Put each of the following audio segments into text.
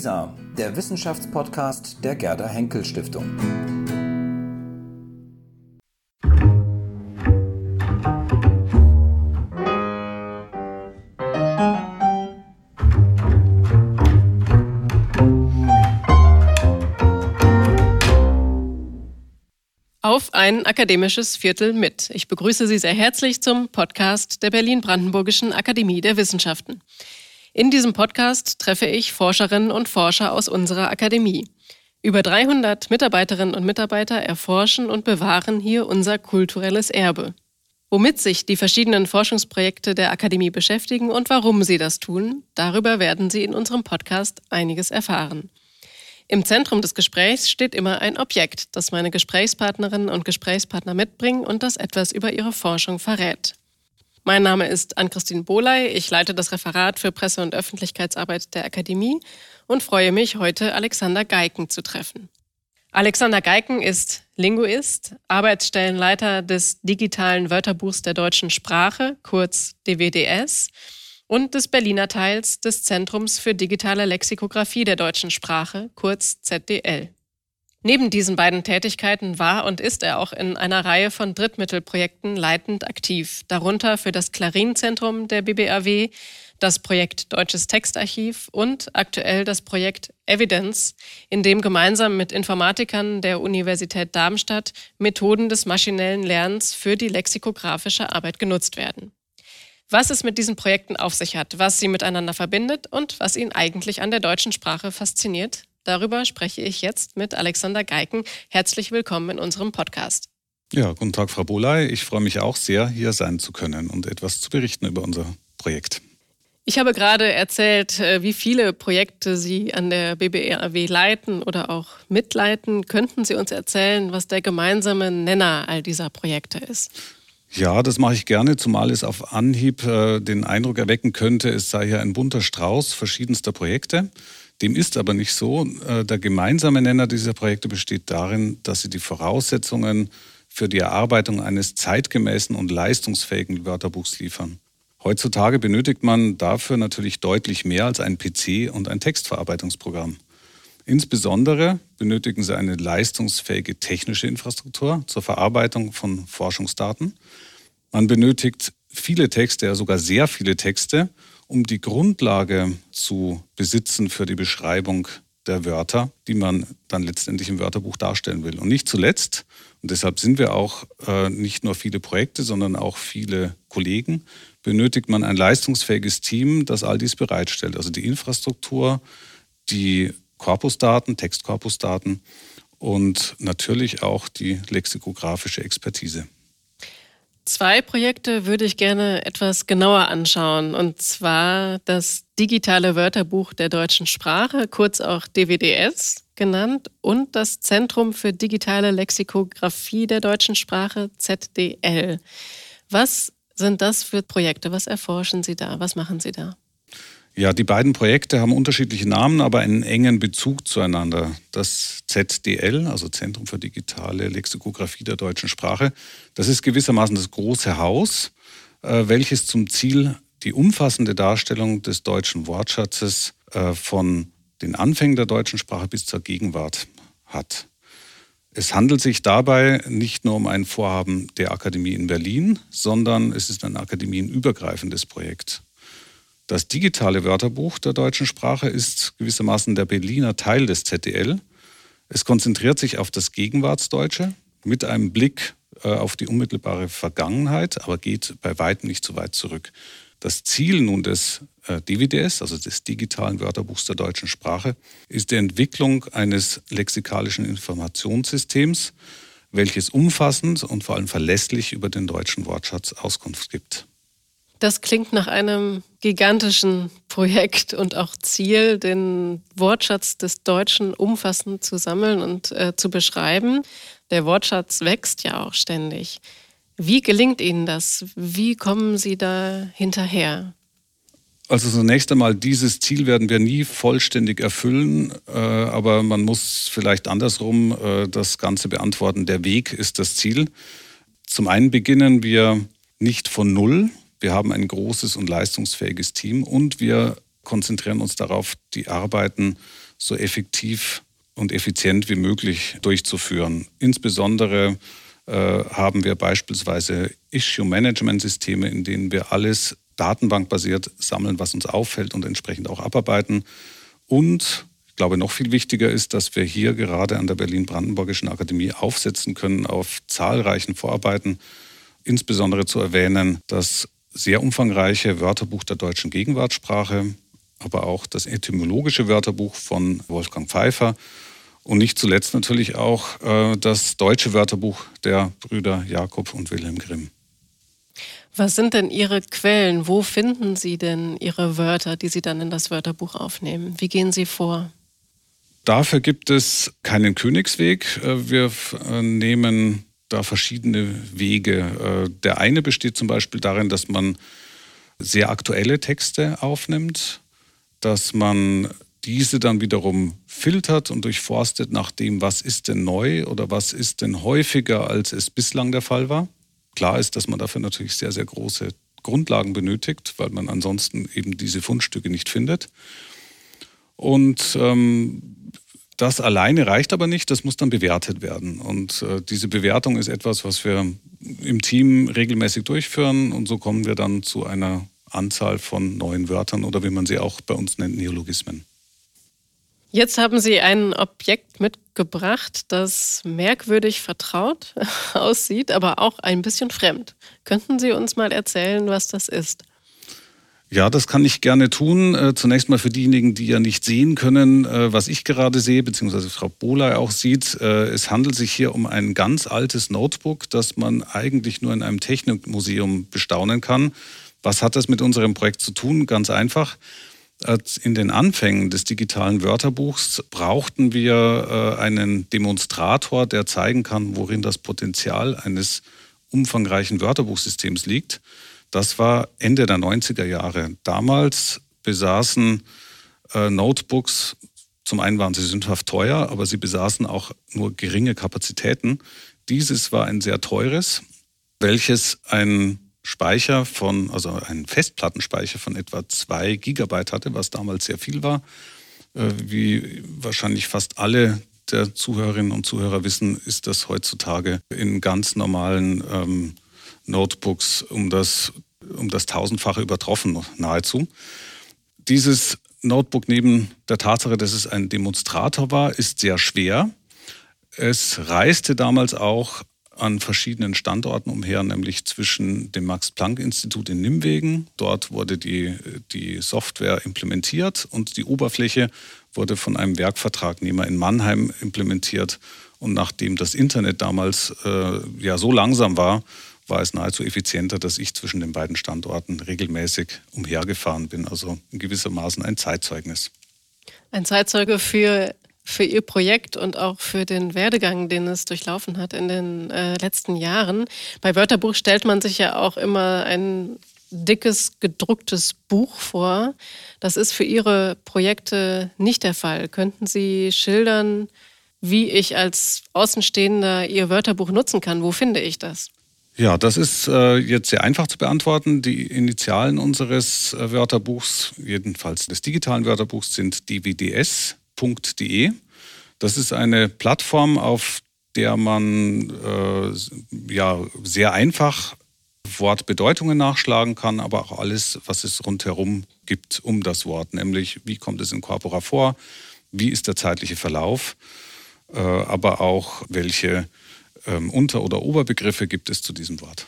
WISA, der Wissenschaftspodcast der Gerda Henkel Stiftung. Auf ein akademisches Viertel mit. Ich begrüße Sie sehr herzlich zum Podcast der Berlin-Brandenburgischen Akademie der Wissenschaften. In diesem Podcast treffe ich Forscherinnen und Forscher aus unserer Akademie. Über 300 Mitarbeiterinnen und Mitarbeiter erforschen und bewahren hier unser kulturelles Erbe. Womit sich die verschiedenen Forschungsprojekte der Akademie beschäftigen und warum sie das tun, darüber werden Sie in unserem Podcast einiges erfahren. Im Zentrum des Gesprächs steht immer ein Objekt, das meine Gesprächspartnerinnen und Gesprächspartner mitbringen und das etwas über ihre Forschung verrät. Mein Name ist Ann-Christine Bohley. Ich leite das Referat für Presse- und Öffentlichkeitsarbeit der Akademie und freue mich, heute Alexander Geiken zu treffen. Alexander Geiken ist Linguist, Arbeitsstellenleiter des digitalen Wörterbuchs der deutschen Sprache, kurz DWDS, und des Berliner Teils des Zentrums für digitale Lexikographie der deutschen Sprache, kurz ZDL. Neben diesen beiden Tätigkeiten war und ist er auch in einer Reihe von Drittmittelprojekten leitend aktiv, darunter für das Klarin-Zentrum der BBAW, das Projekt Deutsches Textarchiv und aktuell das Projekt Evidence, in dem gemeinsam mit Informatikern der Universität Darmstadt Methoden des maschinellen Lernens für die lexikografische Arbeit genutzt werden. Was es mit diesen Projekten auf sich hat, was sie miteinander verbindet und was ihn eigentlich an der deutschen Sprache fasziniert, Darüber spreche ich jetzt mit Alexander Geiken. Herzlich willkommen in unserem Podcast. Ja, guten Tag, Frau Boley. Ich freue mich auch sehr, hier sein zu können und etwas zu berichten über unser Projekt. Ich habe gerade erzählt, äh, wie viele Projekte Sie an der BBRAW leiten oder auch mitleiten. Könnten Sie uns erzählen, was der gemeinsame Nenner all dieser Projekte ist? Ja, das mache ich gerne, zumal es auf Anhieb äh, den Eindruck erwecken könnte, es sei hier ein bunter Strauß verschiedenster Projekte. Dem ist aber nicht so. Äh, der gemeinsame Nenner dieser Projekte besteht darin, dass sie die Voraussetzungen für die Erarbeitung eines zeitgemäßen und leistungsfähigen Wörterbuchs liefern. Heutzutage benötigt man dafür natürlich deutlich mehr als ein PC und ein Textverarbeitungsprogramm. Insbesondere benötigen sie eine leistungsfähige technische Infrastruktur zur Verarbeitung von Forschungsdaten. Man benötigt viele Texte, ja sogar sehr viele Texte, um die Grundlage zu besitzen für die Beschreibung der Wörter, die man dann letztendlich im Wörterbuch darstellen will. Und nicht zuletzt, und deshalb sind wir auch äh, nicht nur viele Projekte, sondern auch viele Kollegen, benötigt man ein leistungsfähiges Team, das all dies bereitstellt. Also die Infrastruktur, die Korpusdaten, Textkorpusdaten und natürlich auch die lexikografische Expertise. Zwei Projekte würde ich gerne etwas genauer anschauen, und zwar das digitale Wörterbuch der deutschen Sprache, kurz auch DWDS genannt, und das Zentrum für digitale Lexikographie der deutschen Sprache, ZDL. Was sind das für Projekte? Was erforschen Sie da? Was machen Sie da? Ja, die beiden Projekte haben unterschiedliche Namen, aber einen engen Bezug zueinander. Das ZDL, also Zentrum für digitale Lexikographie der deutschen Sprache, das ist gewissermaßen das große Haus, äh, welches zum Ziel die umfassende Darstellung des deutschen Wortschatzes äh, von den Anfängen der deutschen Sprache bis zur Gegenwart hat. Es handelt sich dabei nicht nur um ein Vorhaben der Akademie in Berlin, sondern es ist ein akademienübergreifendes Projekt. Das digitale Wörterbuch der deutschen Sprache ist gewissermaßen der Berliner Teil des ZDL. Es konzentriert sich auf das Gegenwartsdeutsche mit einem Blick äh, auf die unmittelbare Vergangenheit, aber geht bei weitem nicht so weit zurück. Das Ziel nun des äh, DVDS, also des digitalen Wörterbuchs der deutschen Sprache, ist die Entwicklung eines lexikalischen Informationssystems, welches umfassend und vor allem verlässlich über den deutschen Wortschatz Auskunft gibt. Das klingt nach einem gigantischen Projekt und auch Ziel, den Wortschatz des Deutschen umfassend zu sammeln und äh, zu beschreiben. Der Wortschatz wächst ja auch ständig. Wie gelingt Ihnen das? Wie kommen Sie da hinterher? Also zunächst einmal, dieses Ziel werden wir nie vollständig erfüllen, äh, aber man muss vielleicht andersrum äh, das Ganze beantworten. Der Weg ist das Ziel. Zum einen beginnen wir nicht von Null, wir haben ein großes und leistungsfähiges Team und wir konzentrieren uns darauf, die Arbeiten so effektiv und effizient wie möglich durchzuführen. Insbesondere äh, haben wir beispielsweise Issue-Management-Systeme, in denen wir alles datenbankbasiert sammeln, was uns auffällt und entsprechend auch abarbeiten. Und ich glaube, noch viel wichtiger ist, dass wir hier gerade an der Berlin-Brandenburgischen Akademie aufsetzen können auf zahlreichen Vorarbeiten. Insbesondere zu erwähnen das sehr umfangreiche Wörterbuch der deutschen Gegenwartssprache, aber auch das etymologische Wörterbuch von Wolfgang Pfeiffer und nicht zuletzt natürlich auch äh, das deutsche Wörterbuch der Brüder Jakob und Wilhelm Grimm. Was sind denn Ihre Quellen? Wo finden Sie denn Ihre Wörter, die Sie dann in das Wörterbuch aufnehmen? Wie gehen Sie vor? Dafür gibt es keinen Königsweg. Äh, wir äh, nehmen da verschiedene Wege. Äh, der eine besteht zum Beispiel darin, dass man sehr aktuelle Texte aufnimmt, dass man diese dann wiederum filtert und durchforstet nach dem, was ist denn neu oder was ist denn häufiger, als es bislang der Fall war. Klar ist, dass man dafür natürlich sehr, sehr große Grundlagen benötigt, weil man ansonsten eben diese Fundstücke nicht findet. Und ähm, das alleine reicht aber nicht, das muss dann bewertet werden. Und äh, diese Bewertung ist etwas, was wir im Team regelmäßig durchführen und so kommen wir dann zu einer Anzahl von neuen Wörtern oder wie man sie auch bei uns nennt, Neologismen. Jetzt haben Sie ein Objekt mitgebracht, das merkwürdig vertraut aussieht, aber auch ein bisschen fremd. Könnten Sie uns mal erzählen, was das ist? Ja, das kann ich gerne tun. Äh, zunächst mal für diejenigen, die ja nicht sehen können, äh, was ich gerade sehe, beziehungsweise Frau Bohley auch sieht. Äh, es handelt sich hier um ein ganz altes Notebook, das man eigentlich nur in einem Technikmuseum bestaunen kann. Was hat das mit unserem Projekt zu tun? Ganz einfach. In den Anfängen des digitalen Wörterbuchs brauchten wir einen Demonstrator, der zeigen kann, worin das Potenzial eines umfangreichen Wörterbuchsystems liegt. Das war Ende der 90er Jahre. Damals besaßen äh, Notebooks, zum einen waren sie sündhaft teuer, aber sie besaßen auch nur geringe Kapazitäten. Dieses war ein sehr teures, welches ein Speicher von, also einen Festplattenspeicher von etwa zwei Gigabyte hatte, was damals sehr viel war. Äh, wie wahrscheinlich fast alle der Zuhörerinnen und Zuhörer wissen, ist das heutzutage in ganz normalen ähm, Notebooks um das, um das tausendfache übertroffen nahezu. Dieses Notebook neben der Tatsache, dass es ein Demonstrator war, ist sehr schwer. Es reiste damals auch an verschiedenen Standorten umher, nämlich zwischen dem Max-Planck-Institut in Nimwegen. Dort wurde die, die Software implementiert und die Oberfläche wurde von einem Werkvertragnehmer in Mannheim implementiert. Und nachdem das Internet damals äh, ja so langsam war, war es nahezu effizienter, dass ich zwischen den beiden Standorten regelmäßig umhergefahren bin. Also in gewissermaßen ein Zeitzeugnis. Ein Zeitzeuge für für Ihr Projekt und auch für den Werdegang, den es durchlaufen hat in den äh, letzten Jahren. Bei Wörterbuch stellt man sich ja auch immer ein dickes, gedrucktes Buch vor. Das ist für Ihre Projekte nicht der Fall. Könnten Sie schildern, wie ich als Außenstehender Ihr Wörterbuch nutzen kann? Wo finde ich das? Ja, das ist äh, jetzt sehr einfach zu beantworten. Die Initialen unseres äh, Wörterbuchs, jedenfalls des digitalen Wörterbuchs, sind dvds www.wortwort.de. Das ist eine Plattform, auf der man äh, ja sehr einfach Wortbedeutungen nachschlagen kann, aber auch alles, was es rundherum gibt um das Wort, nämlich wie kommt es in Corpora vor, wie ist der zeitliche Verlauf, äh, aber auch welche ähm, Unter- oder Oberbegriffe gibt es zu diesem Wort.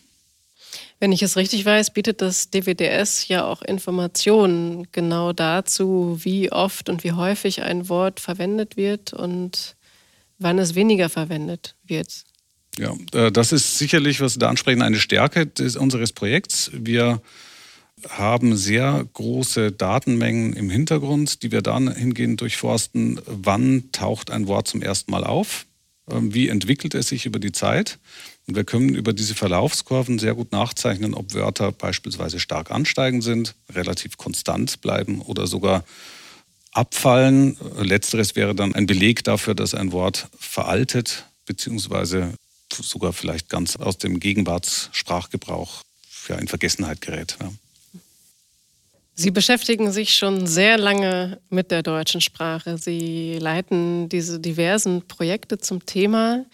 Wenn ich es richtig weiß, bietet das DWDS ja auch Informationen genau dazu, wie oft und wie häufig ein Wort verwendet wird und wann es weniger verwendet wird. Ja, äh, das ist sicherlich, was Sie da ansprechen, eine Stärke des, unseres Projekts. Wir haben sehr große Datenmengen im Hintergrund, die wir dann hingehend durchforsten. Wann taucht ein Wort zum ersten Mal auf? Ähm, wie entwickelt es sich über die Zeit? Und wir können über diese Verlaufskurven sehr gut nachzeichnen, ob Wörter beispielsweise stark ansteigend sind, relativ konstant bleiben oder sogar abfallen. Letzteres wäre dann ein Beleg dafür, dass ein Wort veraltet beziehungsweise sogar vielleicht ganz aus dem Gegenwartssprachgebrauch ja, in Vergessenheit gerät. Ja. Sie beschäftigen sich schon sehr lange mit der deutschen Sprache. Sie leiten diese diversen Projekte zum Thema.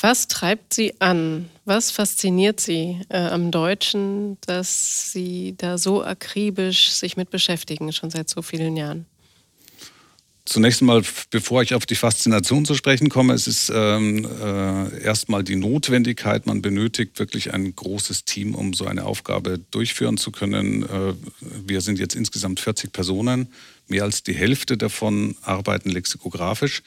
Was treibt Sie an? Was fasziniert Sie äh, am Deutschen, dass Sie da so akribisch sich mit beschäftigen, schon seit so vielen Jahren? Zunächst einmal, bevor ich auf die Faszination zu sprechen komme, es ist ähm, äh, erstmal die Notwendigkeit, man benötigt wirklich ein großes Team, um so eine Aufgabe durchführen zu können. Äh, wir sind jetzt insgesamt 40 Personen, mehr als die Hälfte davon arbeiten lexikografisch.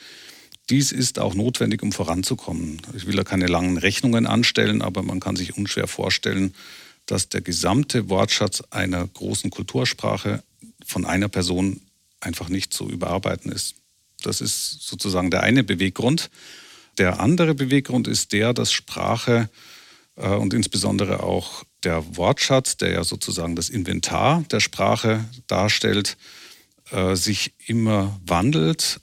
Dies ist auch notwendig, um voranzukommen. Ich will da keine langen Rechnungen anstellen, aber man kann sich unschwer vorstellen, dass der gesamte Wortschatz einer großen Kultursprache von einer Person einfach nicht zu überarbeiten ist. Das ist sozusagen der eine Beweggrund. Der andere Beweggrund ist der, dass Sprache äh, und insbesondere auch der Wortschatz, der ja sozusagen das Inventar der Sprache darstellt, äh, sich immer wandelt.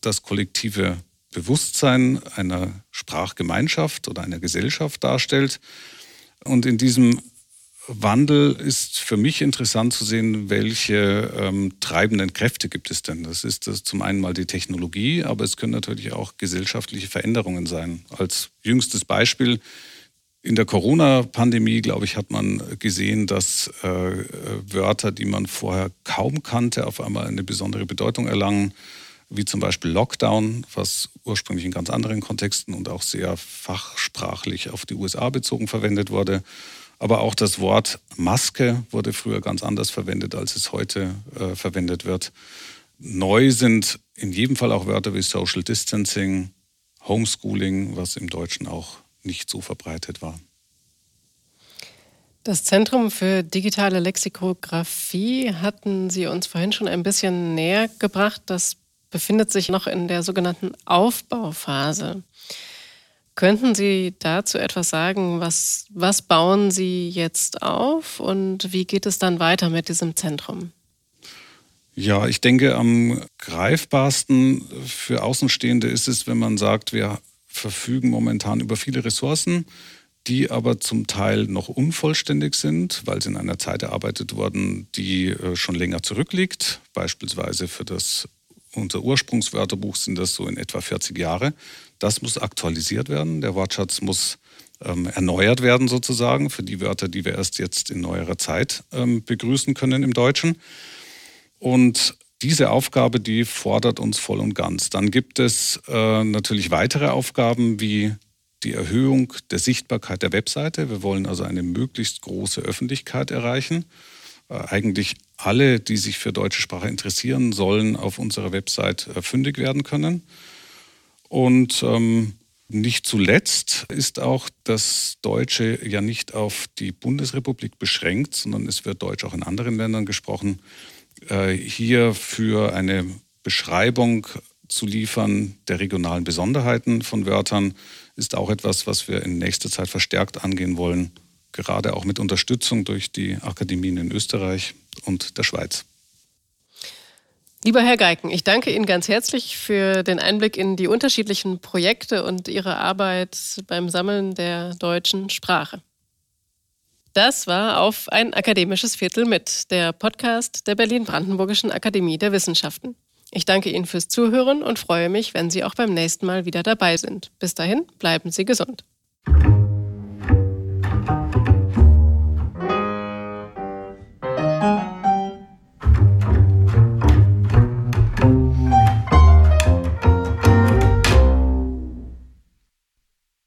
Das kollektive Bewusstsein einer Sprachgemeinschaft oder einer Gesellschaft darstellt. Und in diesem Wandel ist für mich interessant zu sehen, welche ähm, treibenden Kräfte gibt es denn. Das ist das zum einen mal die Technologie, aber es können natürlich auch gesellschaftliche Veränderungen sein. Als jüngstes Beispiel in der Corona-Pandemie, glaube ich, hat man gesehen, dass äh, Wörter, die man vorher kaum kannte, auf einmal eine besondere Bedeutung erlangen, wie zum Beispiel Lockdown, was ursprünglich in ganz anderen Kontexten und auch sehr fachsprachlich auf die USA bezogen verwendet wurde aber auch das Wort Maske wurde früher ganz anders verwendet, als es heute äh, verwendet wird. Neu sind in jedem Fall auch Wörter wie Social Distancing, Homeschooling, was im Deutschen auch nicht so verbreitet war. Das Zentrum für digitale Lexikographie hatten Sie uns vorhin schon ein bisschen näher gebracht. Das befindet sich noch in der sogenannten Aufbauphase. Könnten Sie dazu etwas sagen? Was, was bauen Sie jetzt auf und wie geht es dann weiter mit diesem Zentrum? Ja, ich denke, am greifbarsten für Außenstehende ist es, wenn man sagt, wir verfügen momentan über viele Ressourcen, die aber zum Teil noch unvollständig sind, weil sie in einer Zeit erarbeitet wurden, die äh, schon länger zurückliegt. Beispielsweise für das unser Ursprungswörterbuch sind das so in etwa 40 Jahre. Das muss aktualisiert werden. Der Wortschatz muss ähm, erneuert werden sozusagen für die Wörter, die wir erst jetzt in neuerer Zeit ähm, begrüßen können im Deutschen. Und diese Aufgabe, die fordert uns voll und ganz. Dann gibt es äh, natürlich weitere Aufgaben wie die Erhöhung der Sichtbarkeit der Webseite. Wir wollen also eine möglichst große Öffentlichkeit erreichen. Äh, eigentlich alle, die sich für deutsche Sprache interessieren, sollen auf unserer Website äh, fündig werden können. Und ähm, nicht zuletzt ist auch das Deutsche ja nicht auf die Bundesrepublik beschränkt, sondern es wird Deutsch auch in anderen Ländern gesprochen. Äh, hier für eine Beschreibung zu liefern der regionalen Besonderheiten von Wörtern ist auch etwas, was wir in nächster Zeit verstärkt angehen wollen gerade auch mit Unterstützung durch die Akademien in Österreich und der Schweiz. Lieber Herr Geiken, ich danke Ihnen ganz herzlich für den Einblick in die unterschiedlichen Projekte und Ihre Arbeit beim Sammeln der deutschen Sprache. Das war auf ein akademisches Viertel mit, der Podcast der Berlin-Brandenburgischen Akademie der Wissenschaften. Ich danke Ihnen fürs Zuhören und freue mich, wenn Sie auch beim nächsten Mal wieder dabei sind. Bis dahin, bleiben Sie gesund.